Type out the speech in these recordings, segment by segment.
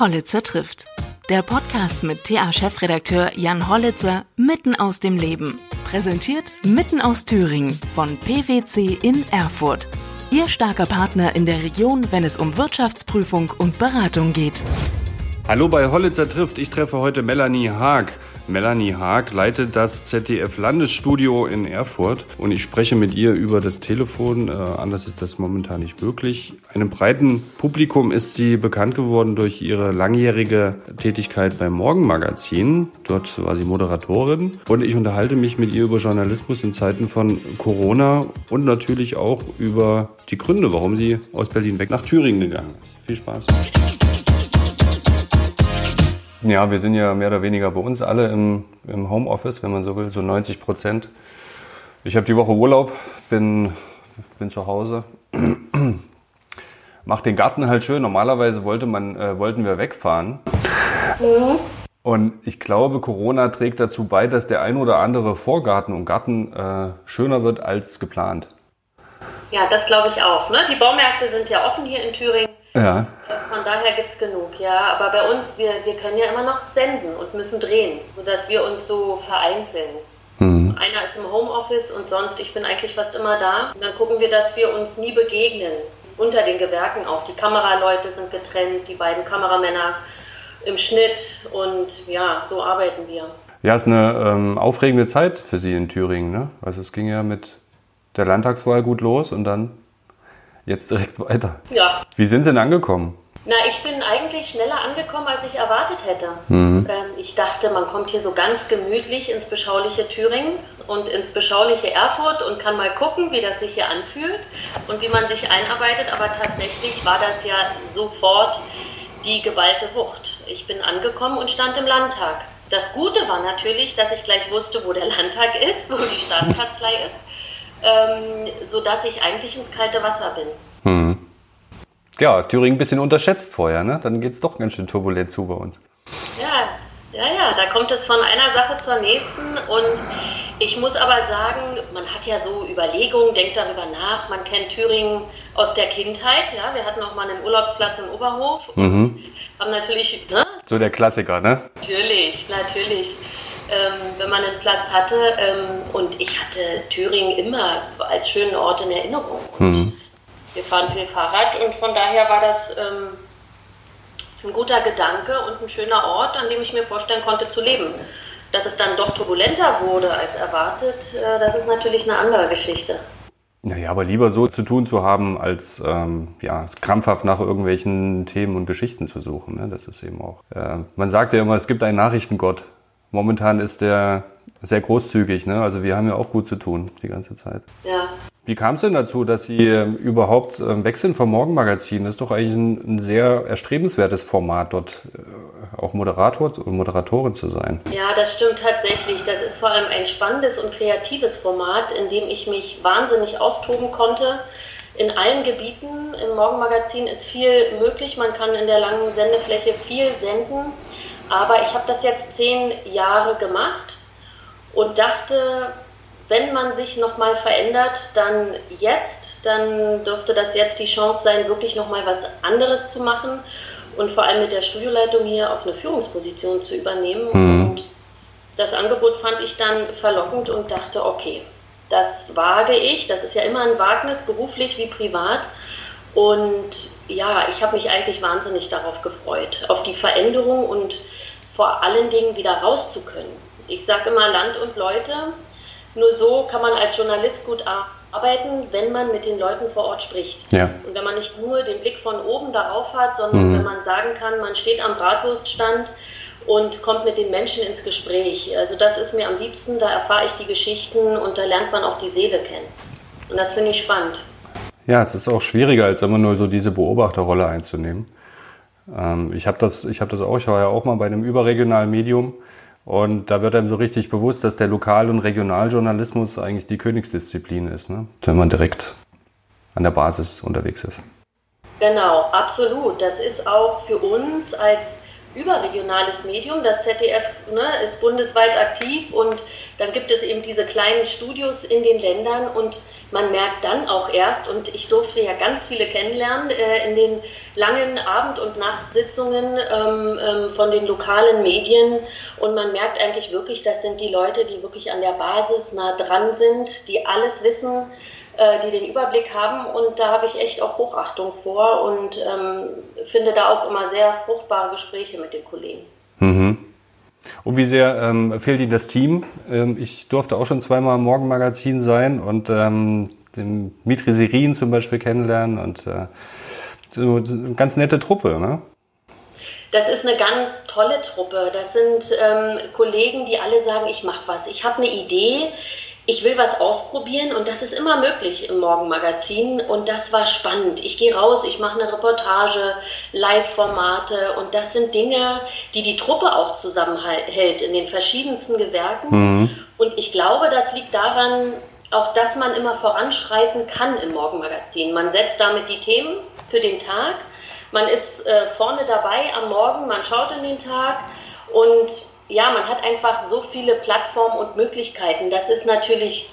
Hollitzer trifft. Der Podcast mit TA-Chefredakteur Jan Hollitzer mitten aus dem Leben. Präsentiert mitten aus Thüringen von PwC in Erfurt. Ihr starker Partner in der Region, wenn es um Wirtschaftsprüfung und Beratung geht. Hallo bei Hollitzer trifft. Ich treffe heute Melanie Haag. Melanie Haag leitet das ZDF Landesstudio in Erfurt und ich spreche mit ihr über das Telefon. Äh, anders ist das momentan nicht möglich. Einem breiten Publikum ist sie bekannt geworden durch ihre langjährige Tätigkeit beim Morgenmagazin. Dort war sie Moderatorin und ich unterhalte mich mit ihr über Journalismus in Zeiten von Corona und natürlich auch über die Gründe, warum sie aus Berlin weg nach Thüringen gegangen ist. Viel Spaß. Ja, wir sind ja mehr oder weniger bei uns alle im, im Homeoffice, wenn man so will, so 90 Prozent. Ich habe die Woche Urlaub, bin, bin zu Hause, mach den Garten halt schön. Normalerweise wollte man, äh, wollten wir wegfahren. Mhm. Und ich glaube, Corona trägt dazu bei, dass der ein oder andere Vorgarten und Garten äh, schöner wird als geplant. Ja, das glaube ich auch. Ne? Die Baumärkte sind ja offen hier in Thüringen. Ja. Von daher gibt es genug, ja. Aber bei uns, wir, wir können ja immer noch senden und müssen drehen, sodass wir uns so vereinzeln. Mhm. Einer ist im Homeoffice und sonst, ich bin eigentlich fast immer da. Und dann gucken wir, dass wir uns nie begegnen. Unter den Gewerken auch. Die Kameraleute sind getrennt, die beiden Kameramänner im Schnitt und ja, so arbeiten wir. Ja, es ist eine ähm, aufregende Zeit für Sie in Thüringen. Ne? Also es ging ja mit der Landtagswahl gut los und dann jetzt direkt weiter. Ja. Wie sind Sie denn angekommen? Na, ich bin eigentlich schneller angekommen, als ich erwartet hätte. Mhm. Ähm, ich dachte, man kommt hier so ganz gemütlich ins beschauliche Thüringen und ins beschauliche Erfurt und kann mal gucken, wie das sich hier anfühlt und wie man sich einarbeitet. Aber tatsächlich war das ja sofort die geballte Wucht. Ich bin angekommen und stand im Landtag. Das Gute war natürlich, dass ich gleich wusste, wo der Landtag ist, wo die Staatskanzlei ist ähm, sodass ich eigentlich ins kalte Wasser bin. Hm. Ja, Thüringen ein bisschen unterschätzt vorher, ne? Dann geht es doch ganz schön turbulent zu bei uns. Ja, ja, ja, da kommt es von einer Sache zur nächsten und ich muss aber sagen, man hat ja so Überlegungen, denkt darüber nach, man kennt Thüringen aus der Kindheit, ja, wir hatten auch mal einen Urlaubsplatz in Oberhof und mhm. haben natürlich... Ne? So der Klassiker, ne? Natürlich, natürlich ähm, wenn man einen Platz hatte. Ähm, und ich hatte Thüringen immer als schönen Ort in Erinnerung. Mhm. Wir fahren viel Fahrrad und von daher war das ähm, ein guter Gedanke und ein schöner Ort, an dem ich mir vorstellen konnte zu leben. Dass es dann doch turbulenter wurde als erwartet, äh, das ist natürlich eine andere Geschichte. Naja, aber lieber so zu tun zu haben, als ähm, ja, krampfhaft nach irgendwelchen Themen und Geschichten zu suchen. Ne? Das ist eben auch. Äh, man sagt ja immer, es gibt einen Nachrichtengott. Momentan ist der sehr großzügig, ne? Also wir haben ja auch gut zu tun die ganze Zeit. Ja. Wie kam es denn dazu, dass Sie ähm, überhaupt ähm, wechseln vom Morgenmagazin? Das ist doch eigentlich ein, ein sehr erstrebenswertes Format, dort äh, auch Moderator und Moderatorin zu sein. Ja, das stimmt tatsächlich. Das ist vor allem ein spannendes und kreatives Format, in dem ich mich wahnsinnig austoben konnte. In allen Gebieten im Morgenmagazin ist viel möglich. Man kann in der langen Sendefläche viel senden. Aber ich habe das jetzt zehn Jahre gemacht und dachte, wenn man sich nochmal verändert, dann jetzt, dann dürfte das jetzt die Chance sein, wirklich nochmal was anderes zu machen und vor allem mit der Studioleitung hier auch eine Führungsposition zu übernehmen. Mhm. Und das Angebot fand ich dann verlockend und dachte, okay, das wage ich, das ist ja immer ein Wagnis, beruflich wie privat. Und ja, ich habe mich eigentlich wahnsinnig darauf gefreut, auf die Veränderung und vor allen Dingen wieder raus zu können. Ich sage immer Land und Leute, nur so kann man als Journalist gut arbeiten, wenn man mit den Leuten vor Ort spricht. Ja. Und wenn man nicht nur den Blick von oben darauf hat, sondern mhm. wenn man sagen kann, man steht am Bratwurststand und kommt mit den Menschen ins Gespräch. Also das ist mir am liebsten, da erfahre ich die Geschichten und da lernt man auch die Seele kennen. Und das finde ich spannend. Ja, es ist auch schwieriger, als immer nur so diese Beobachterrolle einzunehmen. Ähm, ich habe das, hab das auch, ich war ja auch mal bei einem überregionalen Medium und da wird einem so richtig bewusst, dass der Lokal- und Regionaljournalismus eigentlich die Königsdisziplin ist, ne? wenn man direkt an der Basis unterwegs ist. Genau, absolut. Das ist auch für uns als überregionales Medium. Das ZDF ne, ist bundesweit aktiv und dann gibt es eben diese kleinen Studios in den Ländern und man merkt dann auch erst, und ich durfte ja ganz viele kennenlernen äh, in den langen Abend- und Nachtsitzungen ähm, ähm, von den lokalen Medien und man merkt eigentlich wirklich, das sind die Leute, die wirklich an der Basis nah dran sind, die alles wissen, die den Überblick haben und da habe ich echt auch Hochachtung vor und ähm, finde da auch immer sehr fruchtbare Gespräche mit den Kollegen. Mhm. Und wie sehr ähm, fehlt Ihnen das Team? Ähm, ich durfte auch schon zweimal im Morgenmagazin sein und ähm, den Mitri Sirin zum Beispiel kennenlernen und äh, so eine ganz nette Truppe, ne? Das ist eine ganz tolle Truppe. Das sind ähm, Kollegen, die alle sagen, ich mache was. Ich habe eine Idee, ich will was ausprobieren und das ist immer möglich im Morgenmagazin und das war spannend. Ich gehe raus, ich mache eine Reportage, Live-Formate und das sind Dinge, die die Truppe auch zusammenhält in den verschiedensten Gewerken mhm. und ich glaube, das liegt daran, auch dass man immer voranschreiten kann im Morgenmagazin. Man setzt damit die Themen für den Tag, man ist äh, vorne dabei am Morgen, man schaut in den Tag und ja, man hat einfach so viele Plattformen und Möglichkeiten. Das ist natürlich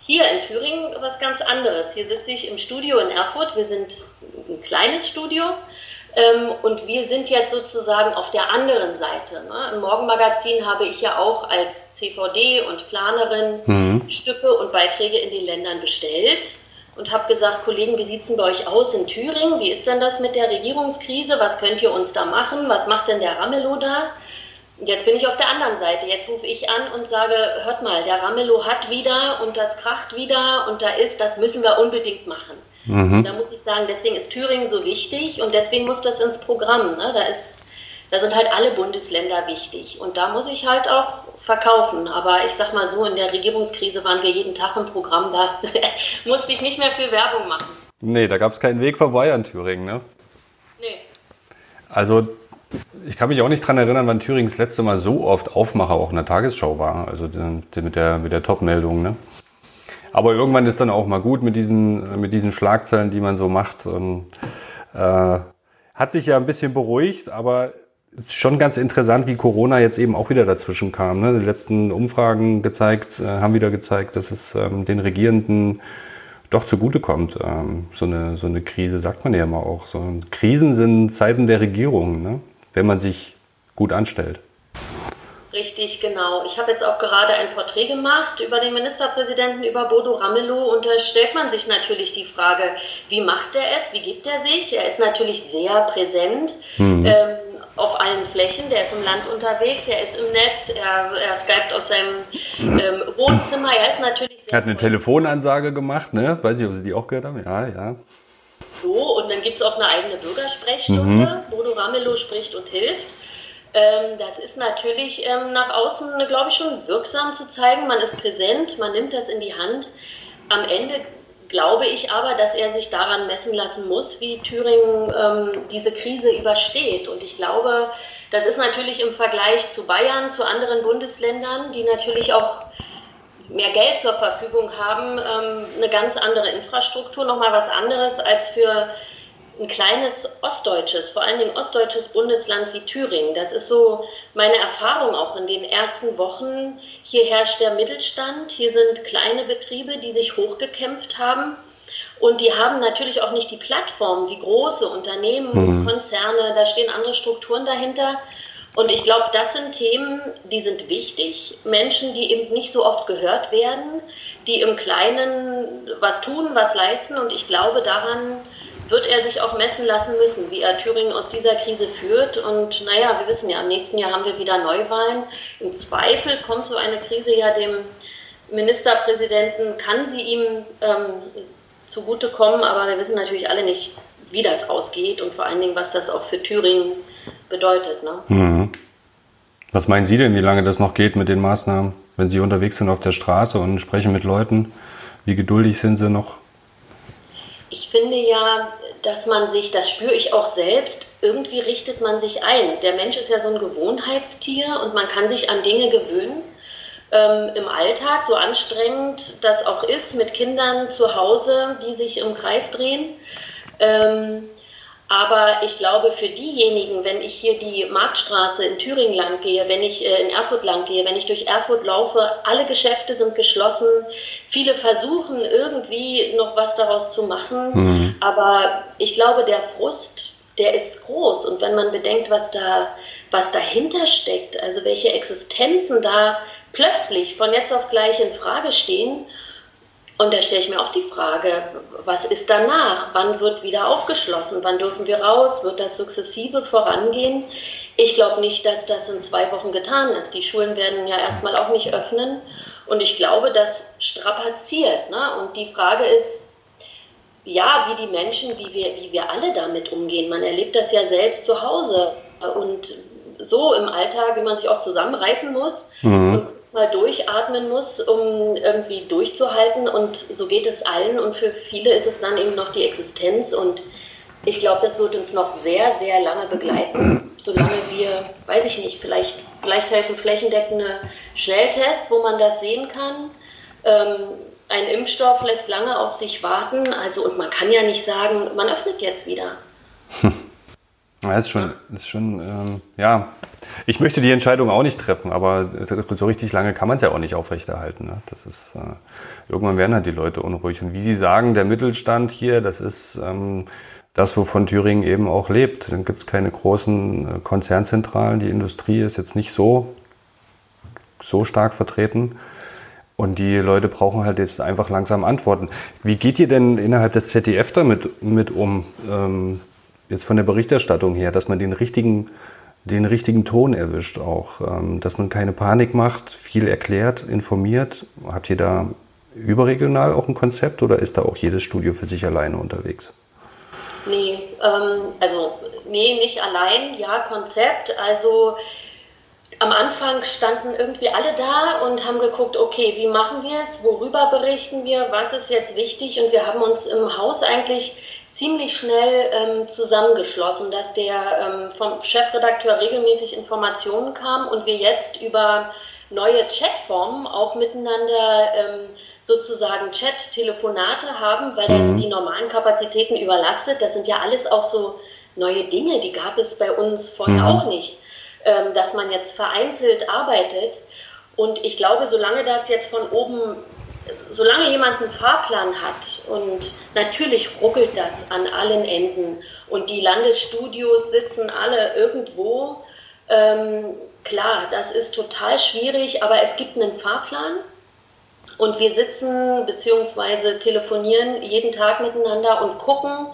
hier in Thüringen was ganz anderes. Hier sitze ich im Studio in Erfurt. Wir sind ein kleines Studio. Ähm, und wir sind jetzt sozusagen auf der anderen Seite. Ne? Im Morgenmagazin habe ich ja auch als CVD und Planerin mhm. Stücke und Beiträge in den Ländern bestellt und habe gesagt, Kollegen, wie sieht es denn bei euch aus in Thüringen? Wie ist denn das mit der Regierungskrise? Was könnt ihr uns da machen? Was macht denn der Ramelow da? Jetzt bin ich auf der anderen Seite. Jetzt rufe ich an und sage, hört mal, der Ramelow hat wieder und das kracht wieder und da ist, das müssen wir unbedingt machen. Mhm. Da muss ich sagen, deswegen ist Thüringen so wichtig und deswegen muss das ins Programm. Ne? Da, ist, da sind halt alle Bundesländer wichtig und da muss ich halt auch verkaufen. Aber ich sag mal so, in der Regierungskrise waren wir jeden Tag im Programm, da musste ich nicht mehr viel Werbung machen. Nee, da gab es keinen Weg vorbei an Thüringen, ne? Nee. Also ich kann mich auch nicht dran erinnern, wann Thüringen das letzte Mal so oft Aufmacher auch in der Tagesschau war. Also mit der, mit der Top-Meldung. Ne? Aber irgendwann ist dann auch mal gut mit diesen, mit diesen Schlagzeilen, die man so macht. Und, äh, hat sich ja ein bisschen beruhigt, aber schon ganz interessant, wie Corona jetzt eben auch wieder dazwischen kam. Ne? Die letzten Umfragen gezeigt, äh, haben wieder gezeigt, dass es ähm, den Regierenden doch zugutekommt. Ähm, so, eine, so eine Krise, sagt man ja immer auch. So, Krisen sind Zeiten der Regierung. Ne? Wenn man sich gut anstellt. Richtig, genau. Ich habe jetzt auch gerade ein Porträt gemacht über den Ministerpräsidenten, über Bodo Ramelow. Und da stellt man sich natürlich die Frage, wie macht er es, wie gibt er sich? Er ist natürlich sehr präsent mhm. ähm, auf allen Flächen. Der ist im Land unterwegs, er ist im Netz, er, er skypt aus seinem ähm, Wohnzimmer. Er ist natürlich sehr. Er hat eine Telefonansage gemacht, ne? Weiß ich, ob Sie die auch gehört haben. Ja, ja. So, und dann gibt es auch eine eigene Bürgersprechstunde. Mhm. Bodo Ramelow spricht und hilft. Ähm, das ist natürlich ähm, nach außen, glaube ich, schon wirksam zu zeigen. Man ist präsent, man nimmt das in die Hand. Am Ende glaube ich aber, dass er sich daran messen lassen muss, wie Thüringen ähm, diese Krise übersteht. Und ich glaube, das ist natürlich im Vergleich zu Bayern, zu anderen Bundesländern, die natürlich auch mehr Geld zur Verfügung haben, ähm, eine ganz andere Infrastruktur, nochmal was anderes als für ein kleines ostdeutsches, vor allen Dingen ostdeutsches Bundesland wie Thüringen. Das ist so meine Erfahrung auch in den ersten Wochen. Hier herrscht der Mittelstand, hier sind kleine Betriebe, die sich hochgekämpft haben. Und die haben natürlich auch nicht die Plattform wie große Unternehmen, mhm. Konzerne, da stehen andere Strukturen dahinter. Und ich glaube, das sind Themen, die sind wichtig. Menschen, die eben nicht so oft gehört werden, die im Kleinen was tun, was leisten. Und ich glaube, daran wird er sich auch messen lassen müssen, wie er Thüringen aus dieser Krise führt. Und naja, wir wissen ja, im nächsten Jahr haben wir wieder Neuwahlen. Im Zweifel kommt so eine Krise ja dem Ministerpräsidenten, kann sie ihm ähm, zugutekommen, aber wir wissen natürlich alle nicht, wie das ausgeht und vor allen Dingen, was das auch für Thüringen bedeutet. Ne? Mhm. Was meinen Sie denn, wie lange das noch geht mit den Maßnahmen? Wenn Sie unterwegs sind auf der Straße und sprechen mit Leuten, wie geduldig sind Sie noch? Ich finde ja, dass man sich, das spüre ich auch selbst, irgendwie richtet man sich ein. Der Mensch ist ja so ein Gewohnheitstier und man kann sich an Dinge gewöhnen. Ähm, Im Alltag, so anstrengend das auch ist, mit Kindern zu Hause, die sich im Kreis drehen. Ähm, Aber ich glaube, für diejenigen, wenn ich hier die Marktstraße in Thüringen lang gehe, wenn ich äh, in Erfurt lang gehe, wenn ich durch Erfurt laufe, alle Geschäfte sind geschlossen. Viele versuchen irgendwie noch was daraus zu machen. Mhm. Aber ich glaube, der Frust, der ist groß. Und wenn man bedenkt, was da, was dahinter steckt, also welche Existenzen da plötzlich von jetzt auf gleich in Frage stehen, und da stelle ich mir auch die Frage, was ist danach? Wann wird wieder aufgeschlossen? Wann dürfen wir raus? Wird das sukzessive vorangehen? Ich glaube nicht, dass das in zwei Wochen getan ist. Die Schulen werden ja erstmal auch nicht öffnen. Und ich glaube, das strapaziert. Ne? Und die Frage ist, ja, wie die Menschen, wie wir, wie wir alle damit umgehen. Man erlebt das ja selbst zu Hause. Und so im Alltag, wie man sich auch zusammenreißen muss mhm. und mal durchatmen muss, um irgendwie durchzuhalten. Und so geht es allen. Und für viele ist es dann eben noch die Existenz. Und ich glaube, das wird uns noch sehr, sehr lange begleiten, solange wir, weiß ich nicht, vielleicht, vielleicht helfen flächendeckende Schnelltests, wo man das sehen kann. Ähm, ein Impfstoff lässt lange auf sich warten. Also, und man kann ja nicht sagen, man öffnet jetzt wieder. Ja, ist schon, ist schon ähm, ja. Ich möchte die Entscheidung auch nicht treffen, aber so richtig lange kann man es ja auch nicht aufrechterhalten. Ne? Das ist, äh, irgendwann werden halt die Leute unruhig. Und wie Sie sagen, der Mittelstand hier, das ist ähm, das, wovon Thüringen eben auch lebt. Dann gibt es keine großen äh, Konzernzentralen. Die Industrie ist jetzt nicht so, so stark vertreten. Und die Leute brauchen halt jetzt einfach langsam Antworten. Wie geht ihr denn innerhalb des ZDF damit mit um? Ähm, jetzt von der Berichterstattung her, dass man den richtigen, den richtigen Ton erwischt auch, ähm, dass man keine Panik macht, viel erklärt, informiert. Habt ihr da überregional auch ein Konzept oder ist da auch jedes Studio für sich alleine unterwegs? Nee, ähm, also nee, nicht allein, ja, Konzept. Also am Anfang standen irgendwie alle da und haben geguckt, okay, wie machen wir es, worüber berichten wir, was ist jetzt wichtig und wir haben uns im Haus eigentlich ziemlich schnell ähm, zusammengeschlossen, dass der ähm, vom Chefredakteur regelmäßig Informationen kam und wir jetzt über neue Chatformen auch miteinander ähm, sozusagen Chat-Telefonate haben, weil das mhm. die normalen Kapazitäten überlastet. Das sind ja alles auch so neue Dinge, die gab es bei uns vorher mhm. auch nicht, ähm, dass man jetzt vereinzelt arbeitet. Und ich glaube, solange das jetzt von oben solange jemand einen Fahrplan hat und natürlich ruckelt das an allen Enden und die Landesstudios sitzen alle irgendwo, ähm, klar, das ist total schwierig, aber es gibt einen Fahrplan und wir sitzen bzw. telefonieren jeden Tag miteinander und gucken,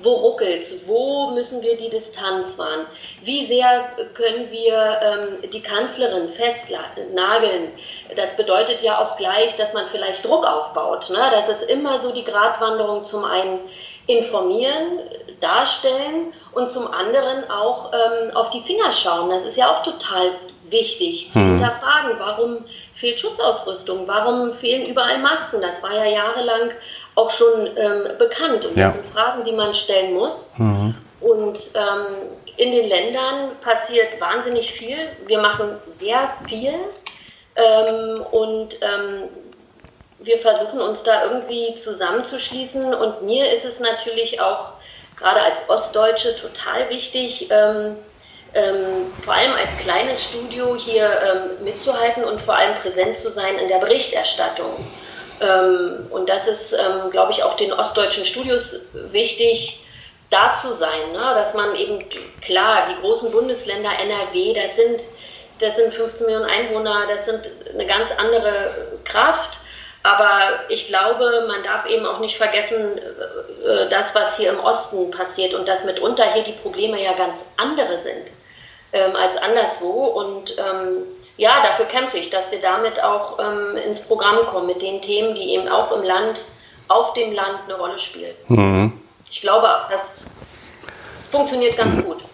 wo ruckelt es? Wo müssen wir die Distanz wahren? Wie sehr können wir ähm, die Kanzlerin festnageln? Das bedeutet ja auch gleich, dass man vielleicht Druck aufbaut. Ne? Das ist immer so die Gratwanderung zum einen informieren, darstellen und zum anderen auch ähm, auf die Finger schauen. Das ist ja auch total wichtig zu mhm. hinterfragen, warum fehlt Schutzausrüstung, warum fehlen überall Masken. Das war ja jahrelang auch schon ähm, bekannt. Und ja. das sind Fragen, die man stellen muss. Mhm. Und ähm, in den Ländern passiert wahnsinnig viel. Wir machen sehr viel. Ähm, und ähm, wir versuchen uns da irgendwie zusammenzuschließen. Und mir ist es natürlich auch gerade als Ostdeutsche total wichtig, ähm, ähm, vor allem als kleines Studio hier mitzuhalten und vor allem präsent zu sein in der Berichterstattung. Ähm, und das ist, ähm, glaube ich, auch den ostdeutschen Studios wichtig, da zu sein, ne? dass man eben, klar, die großen Bundesländer NRW, das sind, das sind 15 Millionen Einwohner, das sind eine ganz andere Kraft. Aber ich glaube, man darf eben auch nicht vergessen, äh, das, was hier im Osten passiert und dass mitunter hier die Probleme ja ganz andere sind ähm, als anderswo. Und ähm, ja, dafür kämpfe ich, dass wir damit auch ähm, ins Programm kommen mit den Themen, die eben auch im Land, auf dem Land eine Rolle spielen. Mhm. Ich glaube, das funktioniert ganz mhm. gut.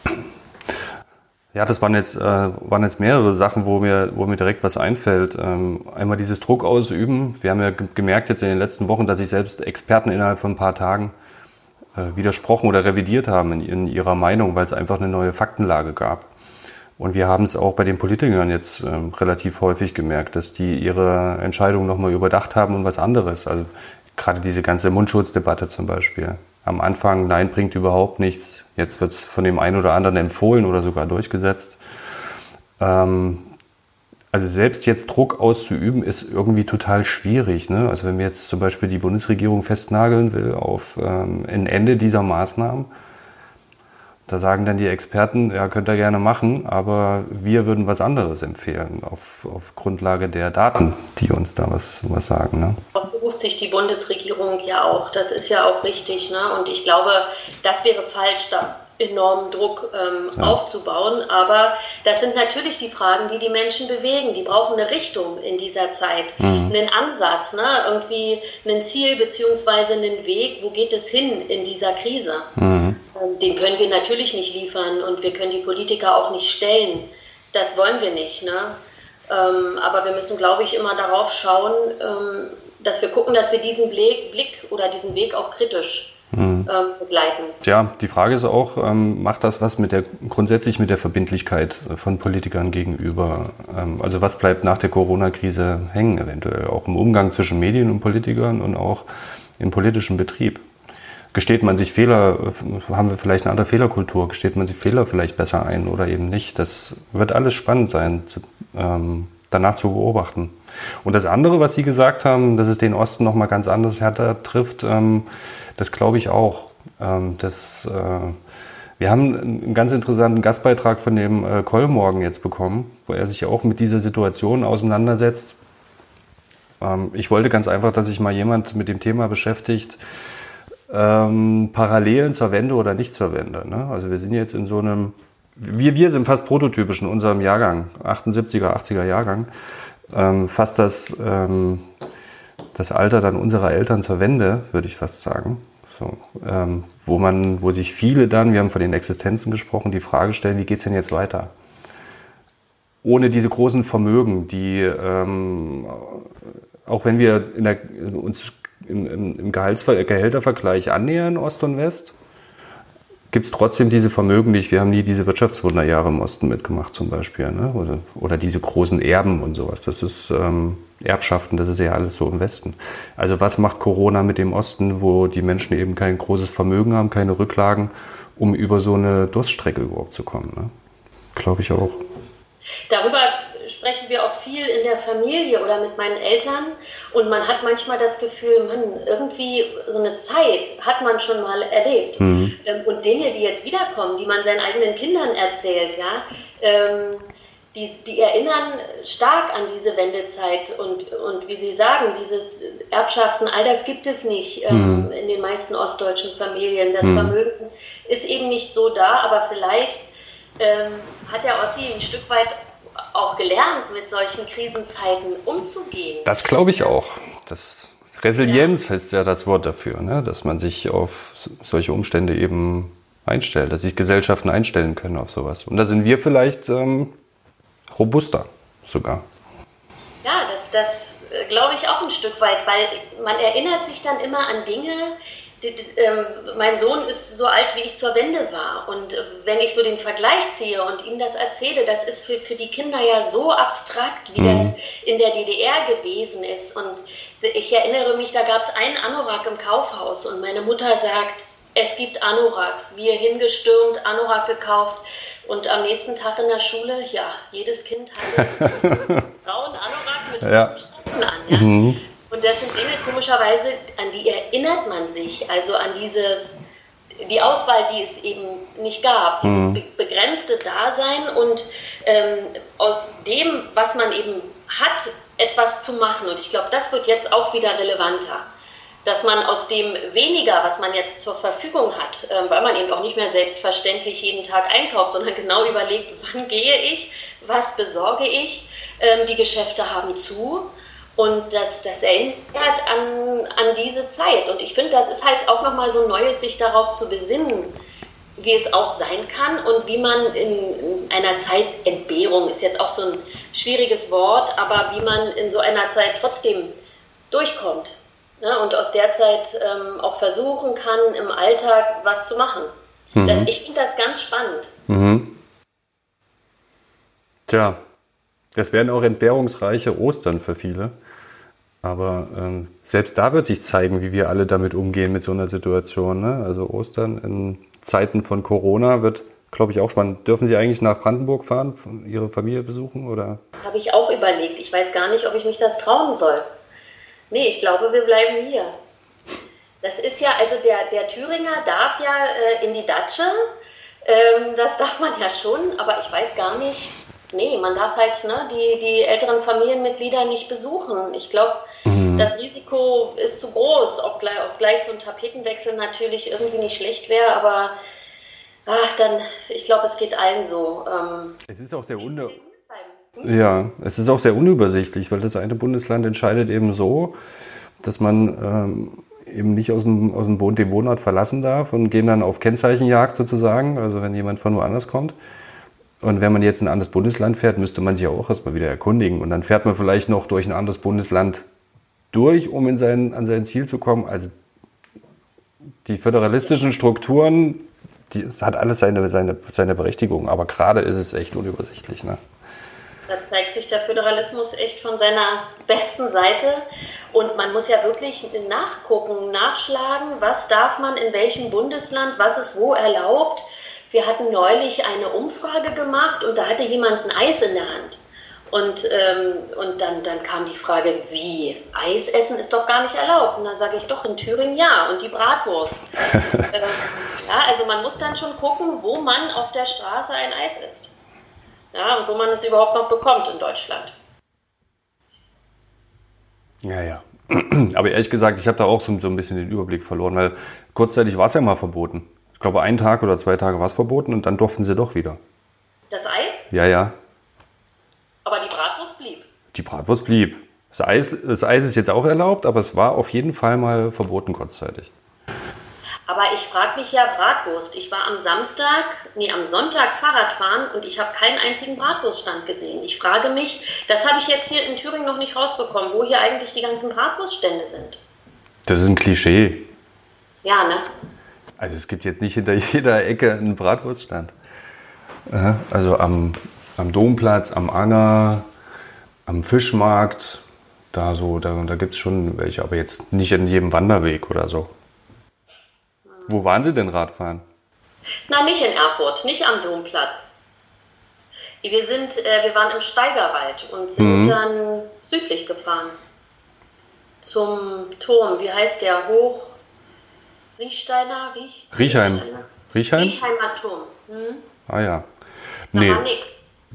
Ja, das waren jetzt, äh, waren jetzt mehrere Sachen, wo mir, wo mir direkt was einfällt. Ähm, einmal dieses Druck ausüben. Wir haben ja gemerkt jetzt in den letzten Wochen, dass sich selbst Experten innerhalb von ein paar Tagen äh, widersprochen oder revidiert haben in, in ihrer Meinung, weil es einfach eine neue Faktenlage gab. Und wir haben es auch bei den Politikern jetzt äh, relativ häufig gemerkt, dass die ihre Entscheidung nochmal überdacht haben und was anderes. Also gerade diese ganze Mundschutzdebatte zum Beispiel. am Anfang, nein, bringt überhaupt nichts. Jetzt wird es von dem einen oder anderen empfohlen oder sogar durchgesetzt. Ähm, also selbst jetzt Druck auszuüben, ist irgendwie total schwierig. Ne? Also wenn man jetzt zum Beispiel die Bundesregierung festnageln will auf ähm, ein Ende dieser Maßnahmen, da sagen dann die Experten, ja, könnt ihr gerne machen, aber wir würden was anderes empfehlen auf, auf Grundlage der Daten, die uns da was, was sagen. Ne? Beruft sich die Bundesregierung ja auch, das ist ja auch richtig. Ne? Und ich glaube, das wäre falsch, da enormen Druck ähm, ja. aufzubauen. Aber das sind natürlich die Fragen, die die Menschen bewegen. Die brauchen eine Richtung in dieser Zeit, mhm. einen Ansatz, ne? irgendwie ein Ziel beziehungsweise einen Weg. Wo geht es hin in dieser Krise? Mhm. Ähm, den können wir natürlich nicht liefern und wir können die Politiker auch nicht stellen. Das wollen wir nicht. Ne? Ähm, aber wir müssen, glaube ich, immer darauf schauen, ähm, dass wir gucken, dass wir diesen Blick oder diesen Weg auch kritisch mhm. begleiten. Ja, die Frage ist auch, macht das was mit der grundsätzlich mit der Verbindlichkeit von Politikern gegenüber? also was bleibt nach der Corona-Krise hängen, eventuell auch im Umgang zwischen Medien und Politikern und auch im politischen Betrieb? Gesteht man sich Fehler, haben wir vielleicht eine andere Fehlerkultur, gesteht man sich Fehler vielleicht besser ein oder eben nicht. Das wird alles spannend sein, ähm, danach zu beobachten. Und das andere, was Sie gesagt haben, dass es den Osten nochmal ganz anders härter trifft, ähm, das glaube ich auch. Ähm, das, äh, wir haben einen ganz interessanten Gastbeitrag von dem äh, Kollmorgen jetzt bekommen, wo er sich auch mit dieser Situation auseinandersetzt. Ich wollte ganz einfach, dass sich mal jemand mit dem Thema beschäftigt, ähm, Parallelen zur Wende oder nicht zur Wende. Ne? Also wir sind jetzt in so einem, wir, wir sind fast prototypisch in unserem Jahrgang, 78er, 80er Jahrgang, ähm, fast das, ähm, das Alter dann unserer Eltern zur Wende, würde ich fast sagen. So, ähm, wo man, wo sich viele dann, wir haben von den Existenzen gesprochen, die Frage stellen, wie geht es denn jetzt weiter? Ohne diese großen Vermögen, die ähm, auch wenn wir in der, uns im, im, im Gehältervergleich annähern, Ost und West, gibt es trotzdem diese Vermögen nicht. Wir haben nie diese Wirtschaftswunderjahre im Osten mitgemacht zum Beispiel. Ne? Oder, oder diese großen Erben und sowas. Das ist ähm, Erbschaften, das ist ja alles so im Westen. Also was macht Corona mit dem Osten, wo die Menschen eben kein großes Vermögen haben, keine Rücklagen, um über so eine Durststrecke überhaupt zu kommen? Ne? Glaube ich auch. Darüber sprechen wir auch viel in der Familie oder mit meinen Eltern und man hat manchmal das Gefühl, man, irgendwie so eine Zeit hat man schon mal erlebt. Mhm. Ähm, und Dinge, die jetzt wiederkommen, die man seinen eigenen Kindern erzählt, ja, ähm, die, die, erinnern stark an diese Wendezeit und, und wie Sie sagen, dieses Erbschaften, all das gibt es nicht ähm, mhm. in den meisten ostdeutschen Familien. Das mhm. Vermögen ist eben nicht so da, aber vielleicht ähm, hat der Ossi ein Stück weit auch gelernt, mit solchen Krisenzeiten umzugehen. Das glaube ich auch. Das Resilienz ja. heißt ja das Wort dafür, ne? dass man sich auf solche Umstände eben einstellt, dass sich Gesellschaften einstellen können auf sowas. Und da sind wir vielleicht ähm, robuster sogar. Ja, das, das äh, glaube ich auch ein Stück weit, weil man erinnert sich dann immer an Dinge, mein Sohn ist so alt, wie ich zur Wende war. Und äh, wenn ich so den Vergleich ziehe und ihm das erzähle, das ist für, für die Kinder ja so abstrakt, wie mhm. das in der DDR gewesen ist. Und ich erinnere mich, da gab es einen Anorak im Kaufhaus und meine Mutter sagt, es gibt Anoraks. Wir hingestürmt, Anorak gekauft und am nächsten Tag in der Schule, ja, jedes Kind hatte einen grauen Anorak mit ja. Streifen an. Ja? Mhm. Und das sind Dinge, komischerweise, an die erinnert man sich. Also an dieses, die Auswahl, die es eben nicht gab, dieses mhm. begrenzte Dasein und ähm, aus dem, was man eben hat, etwas zu machen. Und ich glaube, das wird jetzt auch wieder relevanter. Dass man aus dem weniger, was man jetzt zur Verfügung hat, äh, weil man eben auch nicht mehr selbstverständlich jeden Tag einkauft, sondern genau überlegt, wann gehe ich, was besorge ich, ähm, die Geschäfte haben zu und das, das erinnert an, an diese Zeit. Und ich finde, das ist halt auch nochmal so ein neues, sich darauf zu besinnen, wie es auch sein kann und wie man in, in einer Zeit, Entbehrung ist jetzt auch so ein schwieriges Wort, aber wie man in so einer Zeit trotzdem durchkommt ne? und aus der Zeit ähm, auch versuchen kann, im Alltag was zu machen. Mhm. Das, ich finde das ganz spannend. Mhm. Tja, das werden auch entbehrungsreiche Ostern für viele. Aber ähm, selbst da wird sich zeigen, wie wir alle damit umgehen mit so einer Situation. Ne? Also Ostern in Zeiten von Corona wird, glaube ich, auch spannend. Dürfen Sie eigentlich nach Brandenburg fahren, Ihre Familie besuchen? Oder? Das habe ich auch überlegt. Ich weiß gar nicht, ob ich mich das trauen soll. Nee, ich glaube, wir bleiben hier. Das ist ja, also der, der Thüringer darf ja äh, in die Datsche. Ähm, das darf man ja schon, aber ich weiß gar nicht, nee, man darf halt ne, die, die älteren Familienmitglieder nicht besuchen. Ich glaube, mhm. das Risiko ist zu groß, obgleich, obgleich so ein Tapetenwechsel natürlich irgendwie nicht schlecht wäre, aber ach, dann, ich glaube, es geht allen so. Ähm, es ist auch sehr unter ja, es ist auch sehr unübersichtlich, weil das eine Bundesland entscheidet eben so, dass man ähm, eben nicht aus dem, aus dem Wohn den Wohnort verlassen darf und gehen dann auf Kennzeichenjagd sozusagen, also wenn jemand von woanders kommt. Und wenn man jetzt in ein anderes Bundesland fährt, müsste man sich auch erstmal wieder erkundigen. Und dann fährt man vielleicht noch durch ein anderes Bundesland durch, um in sein, an sein Ziel zu kommen. Also die föderalistischen Strukturen, die, es hat alles seine, seine, seine Berechtigung, aber gerade ist es echt unübersichtlich. Ne? Da zeigt sich der Föderalismus echt von seiner besten Seite. Und man muss ja wirklich nachgucken, nachschlagen, was darf man in welchem Bundesland, was ist wo erlaubt. Wir hatten neulich eine Umfrage gemacht und da hatte jemand ein Eis in der Hand. Und, ähm, und dann, dann kam die Frage, wie? Eis essen ist doch gar nicht erlaubt. Und dann sage ich doch, in Thüringen ja. Und die Bratwurst. ähm, ja, also man muss dann schon gucken, wo man auf der Straße ein Eis isst ja, und wo man es überhaupt noch bekommt in Deutschland. Ja, ja. Aber ehrlich gesagt, ich habe da auch so, so, ein bisschen den Überblick verloren, weil kurzzeitig war es ja mal verboten. Ich glaube, einen Tag oder zwei Tage war es verboten und dann durften sie doch wieder. Das Eis? Ja, ja. Aber die Bratwurst blieb. Die Bratwurst blieb. Das Eis, das Eis ist jetzt auch erlaubt, aber es war auf jeden Fall mal verboten kurzzeitig. Aber ich frage mich ja Bratwurst. Ich war am Samstag, nee, am Sonntag Fahrradfahren und ich habe keinen einzigen Bratwurststand gesehen. Ich frage mich, das habe ich jetzt hier in Thüringen noch nicht rausbekommen, wo hier eigentlich die ganzen Bratwurststände sind. Das ist ein Klischee. Ja, ne? Also es gibt jetzt nicht hinter jeder Ecke einen Bratwurststand. Also am, am Domplatz, am Anger, am Fischmarkt, da so, da, da gibt es schon welche, aber jetzt nicht in jedem Wanderweg oder so. Wo waren Sie denn Radfahren? Nein, nicht in Erfurt, nicht am Domplatz. Wir, sind, äh, wir waren im Steigerwald und sind mhm. dann südlich gefahren. Zum Turm, wie heißt der? Hoch. Riechsteiner? Riech, Riechheim. Riechheim? Riechheimer Turm. Hm? Ah ja. Da nee. war nix.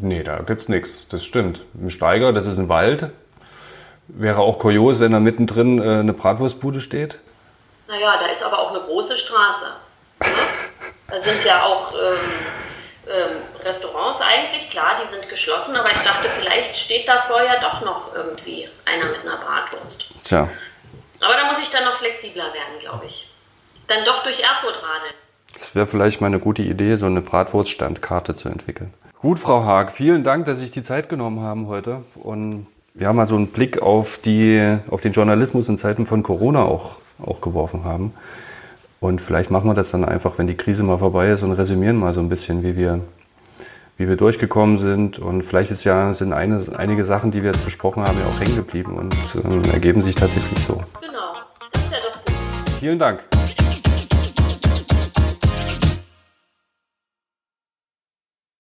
Nee, da gibt's nichts. Das stimmt. Im Steiger, das ist ein Wald. Wäre auch kurios, wenn da mittendrin äh, eine Bratwurstbude steht. Naja, da ist aber auch eine große Straße. Ne? Da sind ja auch ähm, ähm, Restaurants eigentlich, klar, die sind geschlossen, aber ich dachte, vielleicht steht da vorher doch noch irgendwie einer mit einer Bratwurst. Tja. Aber da muss ich dann noch flexibler werden, glaube ich. Dann doch durch Erfurt radeln. Das wäre vielleicht mal eine gute Idee, so eine Bratwurststandkarte zu entwickeln. Gut, Frau Haag, vielen Dank, dass Sie sich die Zeit genommen haben heute. Und wir haben mal so einen Blick auf, die, auf den Journalismus in Zeiten von Corona auch auch geworfen haben. Und vielleicht machen wir das dann einfach, wenn die Krise mal vorbei ist und resümieren mal so ein bisschen, wie wir, wie wir durchgekommen sind. Und vielleicht ist ja, sind eine, einige Sachen, die wir jetzt besprochen haben, ja auch hängen geblieben und äh, ergeben sich tatsächlich so. Genau, das ist ja doch gut. Vielen Dank.